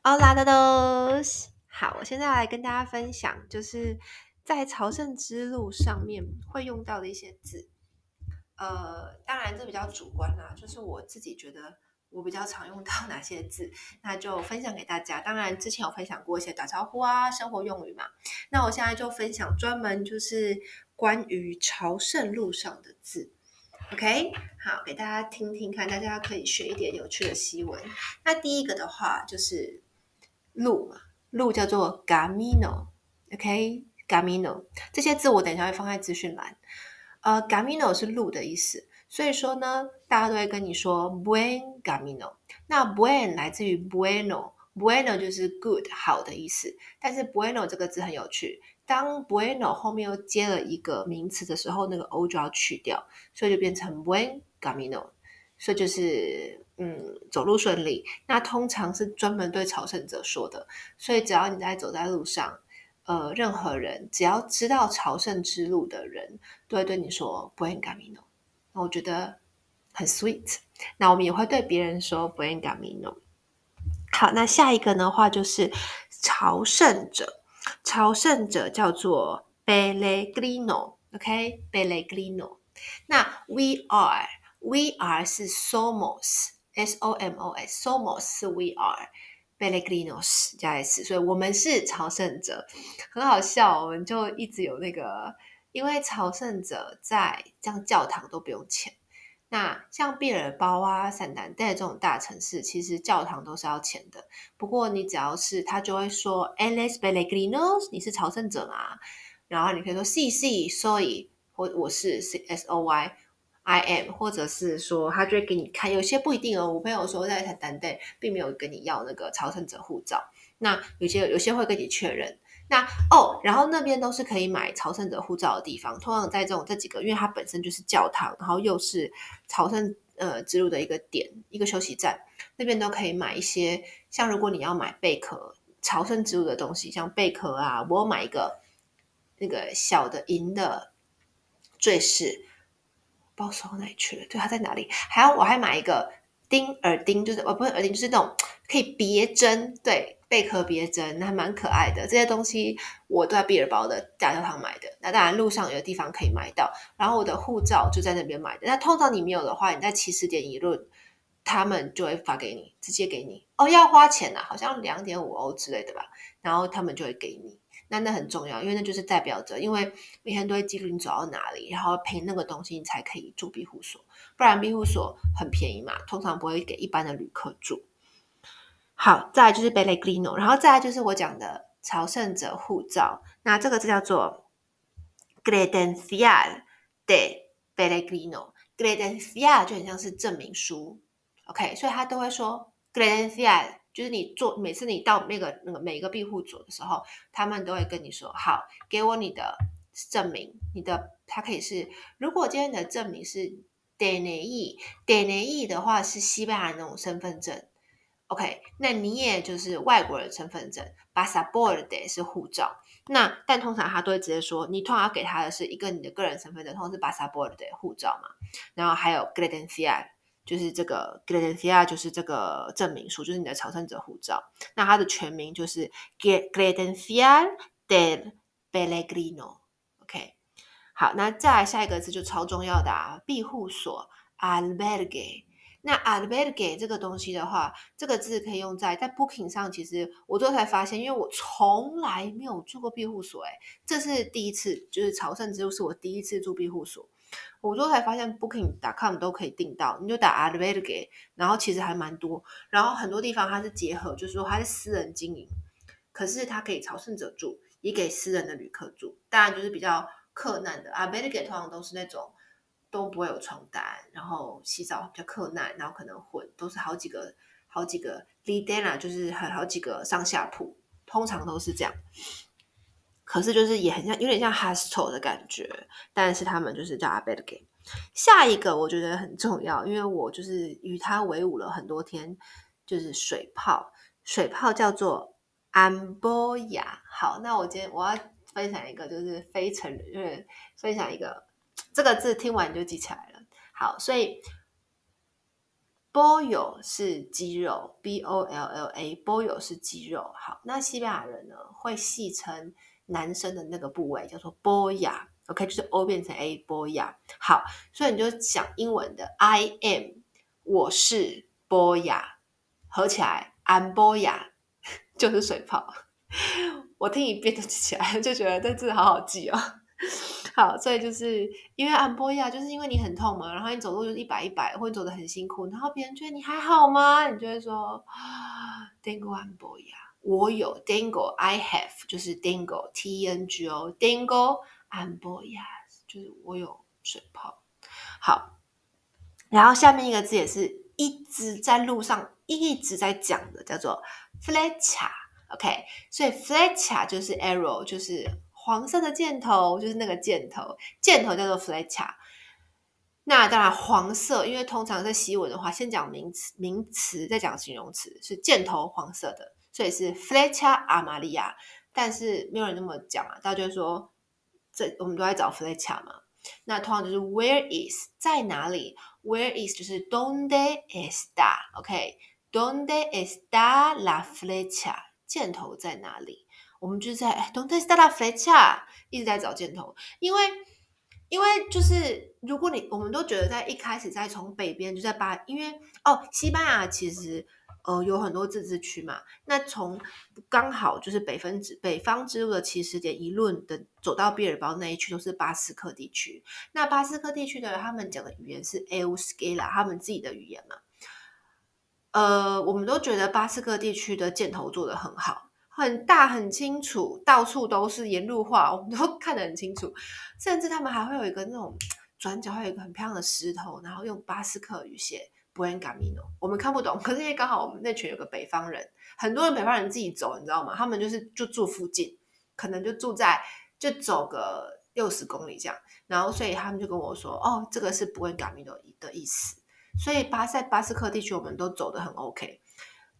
Hola todos，好，我现在来跟大家分享，就是在朝圣之路上面会用到的一些字。呃，当然这比较主观啦，就是我自己觉得我比较常用到哪些字，那就分享给大家。当然之前有分享过一些打招呼啊、生活用语嘛，那我现在就分享专门就是关于朝圣路上的字。OK，好，给大家听听看，大家可以学一点有趣的西文。那第一个的话就是路嘛，路叫做 Camino，OK，Camino，这些字我等一下会放在资讯栏。呃，Camino 是路的意思，所以说呢，大家都会跟你说 Buen Camino。那 Buen 来自于 Bueno，Bueno 就是 good 好的意思，但是 Bueno 这个字很有趣。当 bueno 后面又接了一个名词的时候，那个 o 就要去掉，所以就变成 buen camino，所以就是嗯，走路顺利。那通常是专门对朝圣者说的，所以只要你在走在路上，呃，任何人只要知道朝圣之路的人，都会对你说 buen camino。那我觉得很 sweet。那我们也会对别人说 buen camino。好，那下一个的话就是朝圣者。朝圣者叫做 “Bellegrino”，OK，“Bellegrino”。那 we are，we are 是 “somos” somos，S-O-M-O-S，somos 是 we are，Pellegrinos 加 s，所以我们是朝圣者。很好笑，我们就一直有那个，因为朝圣者在这样教堂都不用钱。那像毕尔包啊、圣丹蒂这种大城市，其实教堂都是要钱的。不过你只要是他就会说 e l e s Belegrinos，你是朝圣者嘛？然后你可以说，C C sí soy”，或我是 C S O Y i m”，或者是说他就会给你看。有些不一定哦。我朋友说在圣丹蒂并没有跟你要那个朝圣者护照，那有些有些会跟你确认。那哦，然后那边都是可以买朝圣者护照的地方。通常在这种这几个，因为它本身就是教堂，然后又是朝圣呃之路的一个点，一个休息站，那边都可以买一些。像如果你要买贝壳朝圣之路的东西，像贝壳啊，我买一个那个小的银的坠饰，不知道收到哪里去了？对，它在哪里？还要我还买一个钉耳钉，就是哦不是耳钉，就是那种可以别针，对。贝壳别针还蛮可爱的，这些东西我都在毕尔包的大教堂买的。那当然路上有的地方可以买到，然后我的护照就在那边买的。那通常你没有的话，你在起始点一论，他们就会发给你，直接给你。哦，要花钱啊，好像两点五欧之类的吧。然后他们就会给你，那那很重要，因为那就是代表着，因为每天都会记录你走到哪里，然后凭那个东西你才可以住庇护所，不然庇护所很便宜嘛，通常不会给一般的旅客住。好，再来就是 Bellegrino，然后再来就是我讲的朝圣者护照。那这个字叫做 Credencial de Bellegrino，credencial 就很像是证明书，OK，所以他都会说 Credencial，就是你做每次你到那个那个每一个庇护所的时候，他们都会跟你说，好，给我你的证明，你的它可以是，如果今天你的证明是 DNI，DNI 的话是西班牙那种身份证。OK，那你也就是外国人身份证，Pasaporte 是护照。那但通常他都会直接说，你通常给他的是一个你的个人身份证，通常是 Pasaporte 护照嘛。然后还有 Credencial，就是这个 gredencia，就是这个证明书，就是你的朝圣者护照。那它的全名就是 Credencial del Pellegrino。OK，好，那再来下一个字就超重要的啊，庇护所 Albergue。那 albergue 这个东西的话，这个字可以用在在 booking 上。其实我最后才发现，因为我从来没有住过庇护所，诶，这是第一次，就是朝圣之路是我第一次住庇护所。我最后才发现 booking.com 都可以订到，你就打 a l b e r g e 然后其实还蛮多，然后很多地方它是结合，就是说它是私人经营，可是它可以朝圣者住，也给私人的旅客住，当然就是比较克难的 a l b e r g e 通常都是那种。都不会有床单，然后洗澡比较克难，然后可能混都是好几个好几个 lidena 就是很好几个上下铺，通常都是这样。可是就是也很像，有点像 hostel 的感觉，但是他们就是叫 albergue。下一个我觉得很重要，因为我就是与他为伍了很多天，就是水泡，水泡叫做 amboya。好，那我今天我要分享一个，就是非成人，就是分享一个。这个字听完就记起来了。好，所以 pollo 是肌肉，b o l l a，pollo 是肌肉。好，那西班牙人呢会戏称男生的那个部位叫做 polla，OK，就是 o 变成 a，polla。好，所以你就讲英文的 I am，我是 polla，合起来 I'm polla，就是水泡。我听一遍就记起来，就觉得这字好好记哦。好，所以就是因为 I'm polla，就是因为你很痛嘛，然后你走路就是一摆一摆，或者走得很辛苦，然后别人觉得你还好吗？你就会说 Tengo I'm polla，我有 Dango，I have，就是 Tengo，T E N G O，Tengo I'm polla，就是我有水泡。好，然后下面一个字也是一直在路上一直在讲的，叫做 flecha。OK，所以 flecha 就是 arrow，就是黄色的箭头，就是那个箭头，箭头叫做 flecha。那当然黄色，因为通常在西文的话，先讲名词，名词再讲形容词，是箭头黄色的，所以是 flecha amarilla。但是没有人那么讲啊，大家就说，这我们都在找 flecha 嘛。那通常就是 where is 在哪里，where is 就是 donde está，OK，donde está la flecha。箭头在哪里？我们就在 Donde está la flecha？一直在找箭头，因为因为就是如果你我们都觉得在一开始在从北边就在巴，因为哦，西班牙其实呃有很多自治区嘛，那从刚好就是北分之北方之路的起始点一论的走到毕尔包那一区都是巴斯克地区，那巴斯克地区的他们讲的语言是 Euskera，他们自己的语言嘛。呃，我们都觉得巴斯克地区的箭头做得很好，很大很清楚，到处都是沿路画，我们都 看得很清楚。甚至他们还会有一个那种 转角，会有一个很漂亮的石头，然后用巴斯克语写 Buen Camino。我们看不懂，可是因为刚好我们那群有个北方人，很多人北方人自己走，你知道吗？他们就是就住附近，可能就住在就走个六十公里这样，然后所以他们就跟我说，哦，这个是 Buen Camino 的意思。所以巴塞巴斯克地区我们都走得很 OK，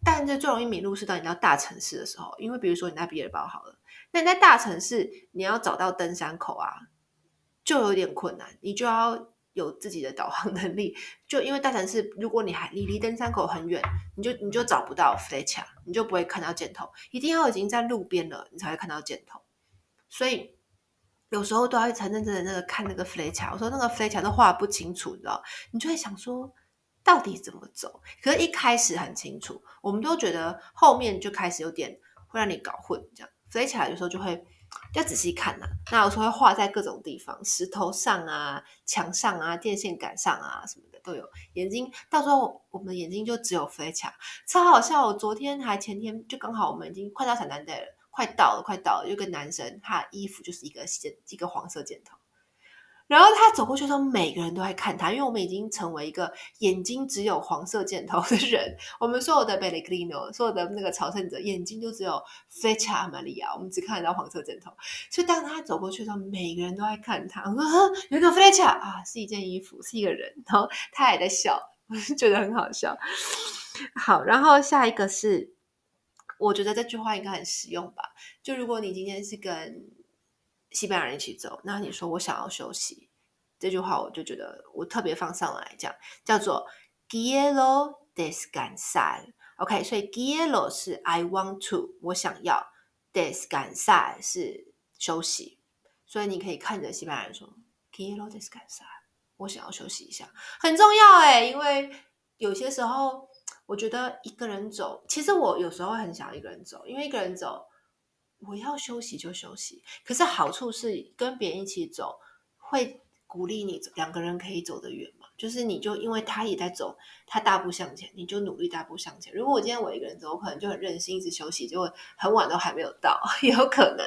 但这最容易迷路是当你到大城市的时候，因为比如说你在毕尔包好了，那你在大城市你要找到登山口啊，就有点困难，你就要有自己的导航能力，就因为大城市如果你还离离登山口很远，你就你就找不到 f l e c h 你就不会看到箭头，一定要已经在路边了，你才会看到箭头，所以有时候都要认认真的那个看那个 f l e c h 我说那个 f l e c h 都画不清楚，你知道，你就会想说。到底怎么走？可是，一开始很清楚，我们都觉得后面就开始有点会让你搞混，这样飞起来的时候就会要仔细看呐、那有时候会画在各种地方，石头上啊、墙上啊、电线杆上啊什么的都有。眼睛到时候我们眼睛就只有飞起来，超好笑。我昨天还前天就刚好我们已经快到圣诞节了，快到了，快到了，有个男生他衣服就是一个箭，一个黄色箭头。然后他走过去的时候，每个人都在看他，因为我们已经成为一个眼睛只有黄色箭头的人。我们所有的 Pellegrino，所有的那个朝圣者，眼睛就只有 Flecha Amarilla，我们只看得到黄色箭头。所以当他走过去的时候，每个人都在看他。我说：“有一个 Flecha 啊，是一件衣服，是一个人。”然后他也在笑，我觉得很好笑。好，然后下一个是，我觉得这句话应该很实用吧？就如果你今天是跟西班牙人一起走，那你说我想要休息，这句话我就觉得我特别放上来讲，叫做 quiero descansar。OK，所以 quiero 是 I want to，我想要，descansar 是休息，所以你可以看着西班牙人说 quiero descansar，我想要休息一下，很重要哎，因为有些时候我觉得一个人走，其实我有时候很想一个人走，因为一个人走。我要休息就休息，可是好处是跟别人一起走，会鼓励你两个人可以走得远嘛。就是你就因为他也在走，他大步向前，你就努力大步向前。如果我今天我一个人走，我可能就很任性，一直休息，结果很晚都还没有到，有可能。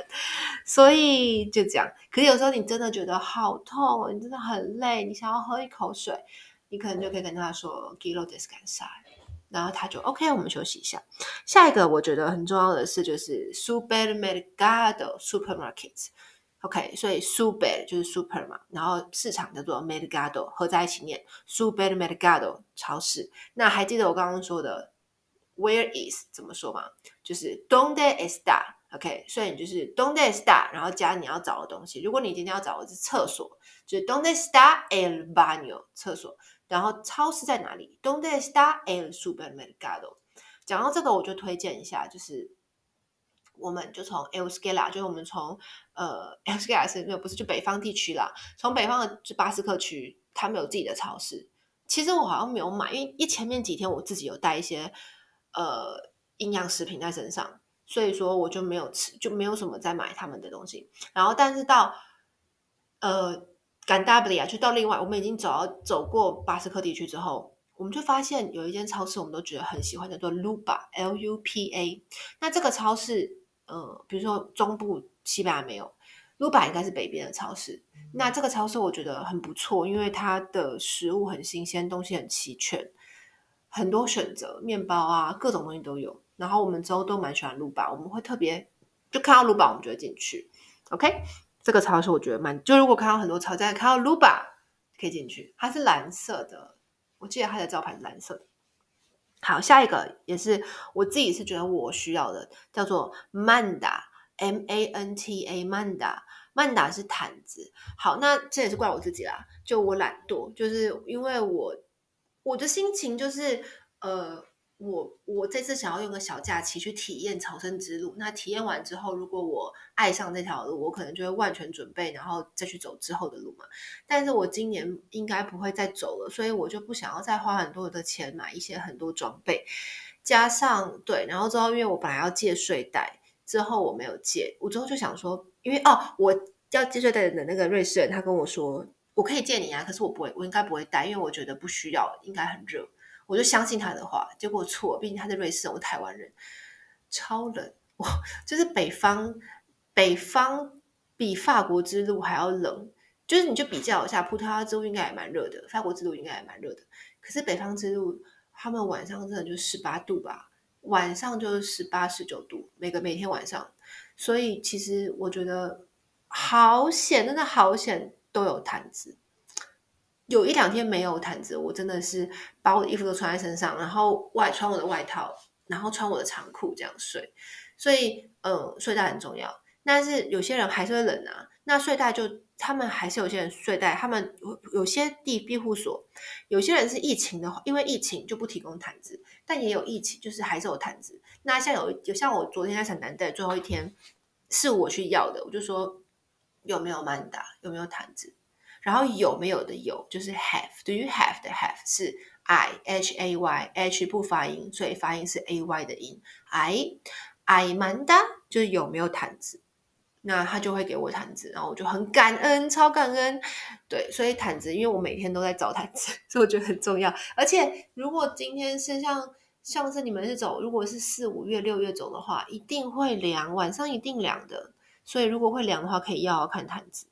所以就这样。可是有时候你真的觉得好痛，你真的很累，你想要喝一口水，你可能就可以跟他说 “Quiero descansar”。然后他就 OK，我们休息一下。下一个我觉得很重要的是，就是 supermercado supermarket。OK，所以 super 就是 super 嘛，然后市场叫做 mercado，合在一起念 supermercado 超市。那还记得我刚刚说的 where is 怎么说吗？就是 donde está，OK，所以你就是 donde está，然后加你要找的东西。如果你今天要找的是厕所，就是 donde está el baño，厕所。然后超市在哪里？Donde está el supermercado？讲到这个，我就推荐一下，就是我们就从 Euskal，就是我们从呃 Euskal，就是没有不是就北方地区啦，从北方的就巴斯克区，他们有自己的超市。其实我好像没有买，因为一前面几天我自己有带一些呃营养食品在身上。所以说我就没有吃，就没有什么在买他们的东西。然后，但是到呃甘达布利亚，就到另外，我们已经走到走过巴斯克地区之后，我们就发现有一间超市，我们都觉得很喜欢，叫做 Lupa，L U P A。那这个超市，呃，比如说中部西班牙没有，Lupa 应该是北边的超市。那这个超市我觉得很不错，因为它的食物很新鲜，东西很齐全，很多选择，面包啊，各种东西都有。然后我们之后都蛮喜欢鲁巴，我们会特别就看到鲁巴，我们就会进去。OK，这个超市我觉得蛮，就如果看到很多超市，看到鲁巴可以进去，它是蓝色的，我记得它的招牌是蓝色的。好，下一个也是我自己是觉得我需要的，叫做 Manta，M A N T A，Manta，Manta 是毯子。好，那这也是怪我自己啦，就我懒惰，就是因为我我的心情就是呃。我我这次想要用个小假期去体验朝圣之路。那体验完之后，如果我爱上这条路，我可能就会万全准备，然后再去走之后的路嘛。但是我今年应该不会再走了，所以我就不想要再花很多的钱买一些很多装备。加上对，然后之后因为我本来要借睡袋，之后我没有借，我之后就想说，因为哦，我要借睡袋的那个瑞士人，他跟我说我可以借你啊，可是我不会，我应该不会带，因为我觉得不需要，应该很热。我就相信他的话，结果错，毕竟他在瑞士，我台湾人，超冷，哇，就是北方，北方比法国之路还要冷，就是你就比较一下，葡萄牙之路应该也蛮热的，法国之路应该也蛮热的，可是北方之路，他们晚上真的就十八度吧，晚上就是十八十九度，每个每天晚上，所以其实我觉得好险，真的好险，都有毯子。有一两天没有毯子，我真的是把我的衣服都穿在身上，然后外穿我的外套，然后穿我的长裤这样睡。所以，嗯，睡袋很重要。但是有些人还是会冷啊，那睡袋就他们还是有些人睡袋，他们有有些地庇护所，有些人是疫情的话，因为疫情就不提供毯子，但也有疫情就是还是有毯子。那像有有像我昨天在圣丹德最后一天是我去要的，我就说有没有曼达，有没有毯子。然后有没有的有就是 have，do you have 的 have 是 I H A Y H 不发音，所以发音是 A Y 的音。I I Manda 就是有没有毯子，那他就会给我毯子，然后我就很感恩，超感恩。对，所以毯子，因为我每天都在找毯子，所以我觉得很重要。而且如果今天是像像是你们是走，如果是四五月六月走的话，一定会凉，晚上一定凉的。所以如果会凉的话，可以要要看毯子。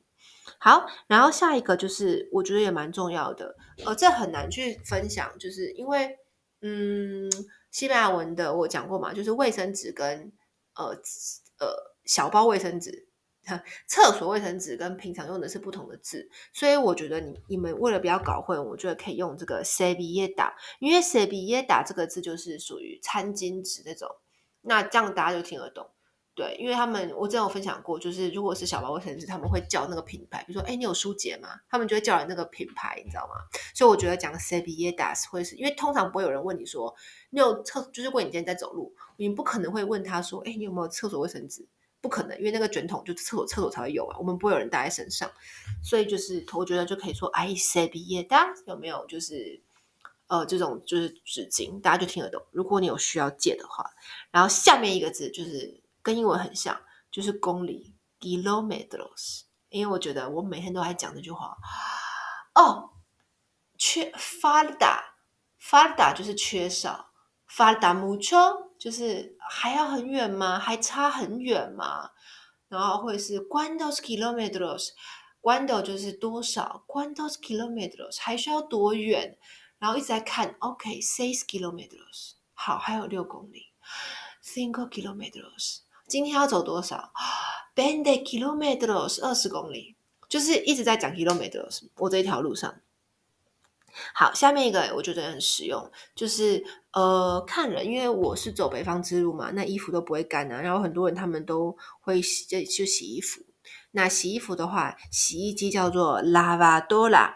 好，然后下一个就是我觉得也蛮重要的，呃，这很难去分享，就是因为，嗯，西班牙文的我讲过嘛，就是卫生纸跟呃呃小包卫生纸，厕所卫生纸跟平常用的是不同的字，所以我觉得你你们为了不要搞混，我觉得可以用这个 s e v i e t a 因为 s e v i e t a 这个字就是属于餐巾纸那种，那这样大家就听得懂。对，因为他们我之前有分享过，就是如果是小包卫生纸，他们会叫那个品牌，比如说，哎，你有舒洁吗？他们就会叫人那个品牌，你知道吗？所以我觉得讲 servilletas 会是因为通常不会有人问你说，你有厕，就是如果你今天在走路，你不可能会问他说，哎，你有没有厕所卫生纸？不可能，因为那个卷筒就厕所厕所才会有啊，我们不会有人带在身上，所以就是我觉得就可以说，哎，servilletas 有没有就是呃这种就是纸巾，大家就听得懂。如果你有需要借的话，然后下面一个字就是。跟英文很像，就是公里 （kilometers）。因为我觉得我每天都在讲这句话。哦，缺 falta，falta 就是缺少，falta mucho 就是还要很远吗？还差很远吗？然后会是 cuántos kilómetros，cuánto 就是多少，cuántos kilómetros 还需要多远？然后一直在看，OK，seis kilómetros，好，还有六公里，cinco kilómetros。今天要走多少？Bende kilometros 二十公里，就是一直在讲 kilometros。我这一条路上，好，下面一个我觉得很实用，就是呃看人，因为我是走北方之路嘛，那衣服都不会干啊。然后很多人他们都会洗，就就洗衣服。那洗衣服的话，洗衣机叫做 lavadora。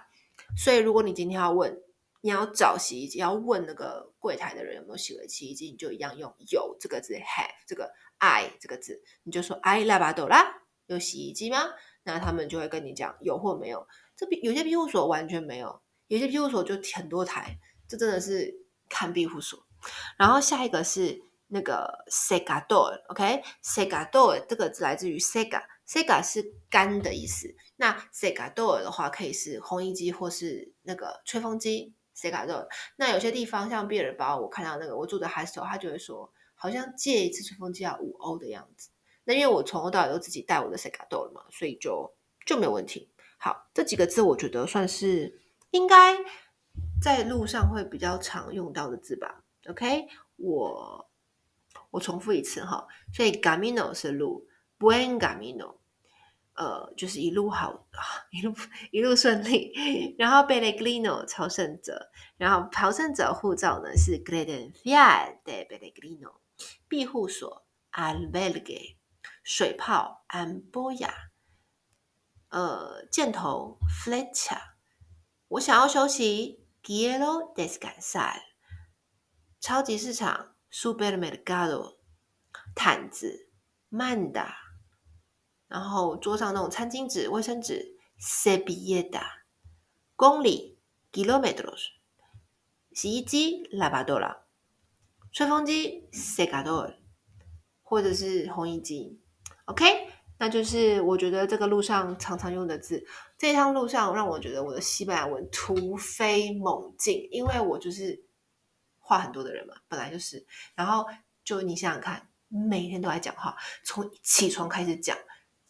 所以如果你今天要问你要找洗衣机，要问那个柜台的人有没有洗了洗衣机，你就一样用有这个字，have 这个 I 这个字，你就说 I lavadora 有洗衣机吗？那他们就会跟你讲有或没有。这边有些庇护所完全没有，有些庇护所就很多台，这真的是看庇护所。然后下一个是那个 segador，OK，segador 这个字来自于 sega，sega 是干的意思。那 segador 的话可以是烘衣机或是那个吹风机。secador。那有些地方像毕尔包，我看到那个我住的 hostel，他就会说好像借一次吹风机要五欧的样子。那因为我从头到尾都自己带我的 secador 了嘛，所以就就没有问题。好，这几个字我觉得算是应该在路上会比较常用到的字吧。OK，我我重复一次哈，所以 “gamino” 是路，“buen gamino” 呃，就是一路好，一路一路顺利。然后 peregrino 朝圣者，然后朝圣者护照呢是 credencial de peregrino，庇护所 albergue，水泡 Amboya，呃，箭头 flecha，我想要休息 g i e r o descansar。超级市场，supermercado，毯子，manta，然后桌上那种餐巾纸、卫生纸 s e b i e t a 公里，kilómetros，洗衣机，lavadora，吹风机，secador，或者是烘衣机，OK，那就是我觉得这个路上常常用的字。这一趟路上让我觉得我的西班牙文突飞猛进，因为我就是。话很多的人嘛，本来就是，然后就你想想看，每天都在讲话，从起床开始讲，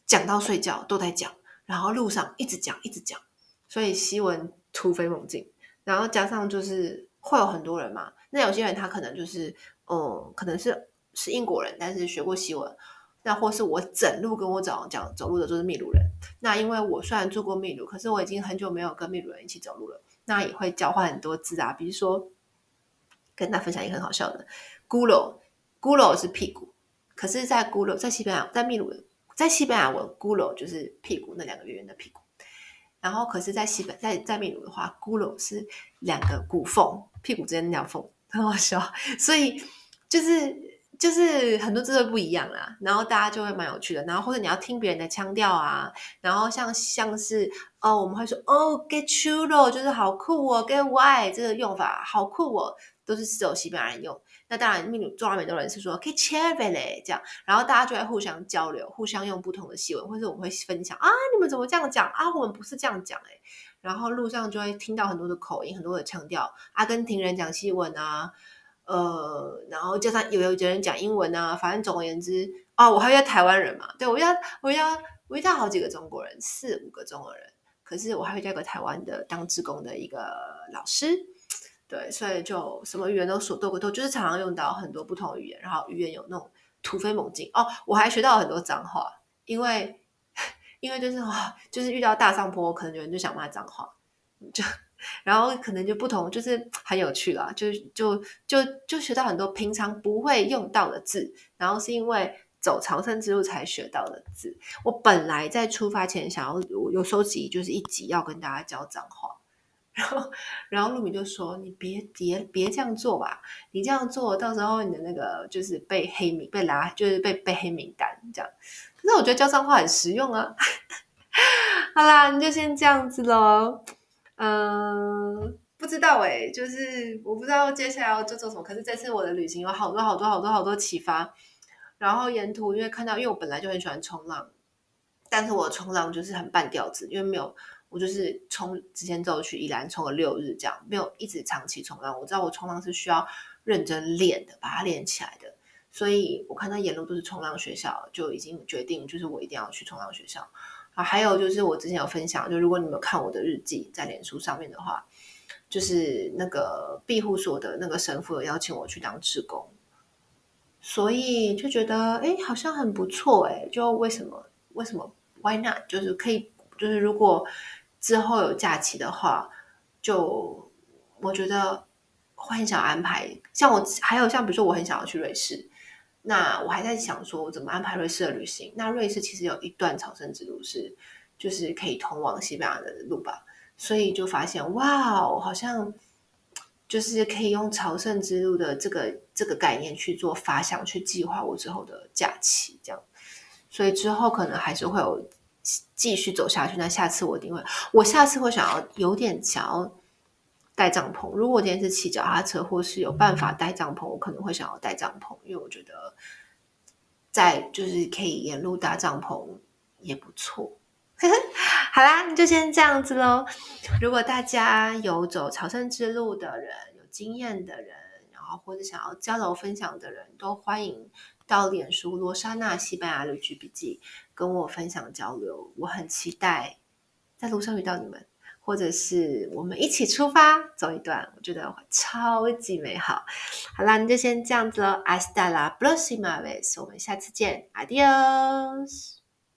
讲到睡觉都在讲，然后路上一直讲一直讲，所以西文突飞猛进，然后加上就是会有很多人嘛，那有些人他可能就是，嗯，可能是是英国人，但是学过西文，那或是我整路跟我走讲走路的都是秘鲁人，那因为我虽然住过秘鲁，可是我已经很久没有跟秘鲁人一起走路了，那也会交换很多字啊，比如说。跟大家分享一个很好笑的，culo，culo 是屁股，可是，在 culo 在西班牙，在秘鲁，在西班牙文，culo 就是屁股那两个圆圆的屁股，然后可是在西本在在秘鲁的话，culo 是两个骨缝，屁股之间那条缝，很好笑，所以就是。就是很多字都不一样啦，然后大家就会蛮有趣的，然后或者你要听别人的腔调啊，然后像像是哦，我们会说哦 get chulo，就是好酷哦 get why 这个用法好酷哦，都是只有西班牙人用。那当然，秘鲁中南美洲人是说 que chévere 这样，然后大家就会互相交流，互相用不同的西文，或者我们会分享啊，你们怎么这样讲啊？我们不是这样讲诶。然后路上就会听到很多的口音，很多的腔调，阿根廷人讲西文啊。呃，然后加上有有些人讲英文啊，反正总而言之，哦，我还遇到台湾人嘛，对，我遇到我遇到我遇到好几个中国人，四五个中国人，可是我还遇到一个台湾的当志工的一个老师，对，所以就什么语言都说都都，就是常常用到很多不同语言，然后语言有那种突飞猛进哦，我还学到很多脏话，因为因为就是哇，就是遇到大上坡，可能有人就想骂脏话，就。然后可能就不同，就是很有趣啦，就就就就学到很多平常不会用到的字，然后是因为走朝圣之路才学到的字。我本来在出发前想要有收集，就是一集要跟大家教脏话，然后然后露米就说：“你别别别这样做吧，你这样做到时候你的那个就是被黑名被拉，就是被被黑名单这样。”可是我觉得教脏话很实用啊。好啦，你就先这样子喽。嗯，不知道哎，就是我不知道接下来要做做什么。可是这次我的旅行有好多好多好多好多启发。然后沿途因为看到，因为我本来就很喜欢冲浪，但是我冲浪就是很半吊子，因为没有我就是冲之前走去宜兰冲了六日这样，没有一直长期冲浪。我知道我冲浪是需要认真练的，把它练起来的。所以我看到沿路都是冲浪学校，就已经决定就是我一定要去冲浪学校。啊，还有就是我之前有分享，就如果你们有看我的日记在脸书上面的话，就是那个庇护所的那个神父有邀请我去当志工，所以就觉得哎，好像很不错哎，就为什么为什么 Why not？就是可以，就是如果之后有假期的话，就我觉得会很想安排。像我还有像比如说我很想要去瑞士。那我还在想说，我怎么安排瑞士的旅行？那瑞士其实有一段朝圣之路是，就是可以通往西班牙的路吧。所以就发现，哇，好像，就是可以用朝圣之路的这个这个概念去做发想，去计划我之后的假期，这样。所以之后可能还是会有继续走下去。那下次我一定会，我下次会想要有点想要带帐篷。如果我今天是骑脚踏车，或是有办法带帐篷，我可能会想要带帐篷，因为我觉得在就是可以沿路搭帐篷也不错。好啦，就先这样子喽。如果大家有走朝圣之路的人，有经验的人，然后或者想要交流分享的人，都欢迎到脸书罗莎娜西班牙旅居笔记跟我分享交流。我很期待在路上遇到你们，或者是我们一起出发走一段，我觉得超级美好。好啦，那就先这样子喽。Hasta la próxima vez，我们下次见，adios。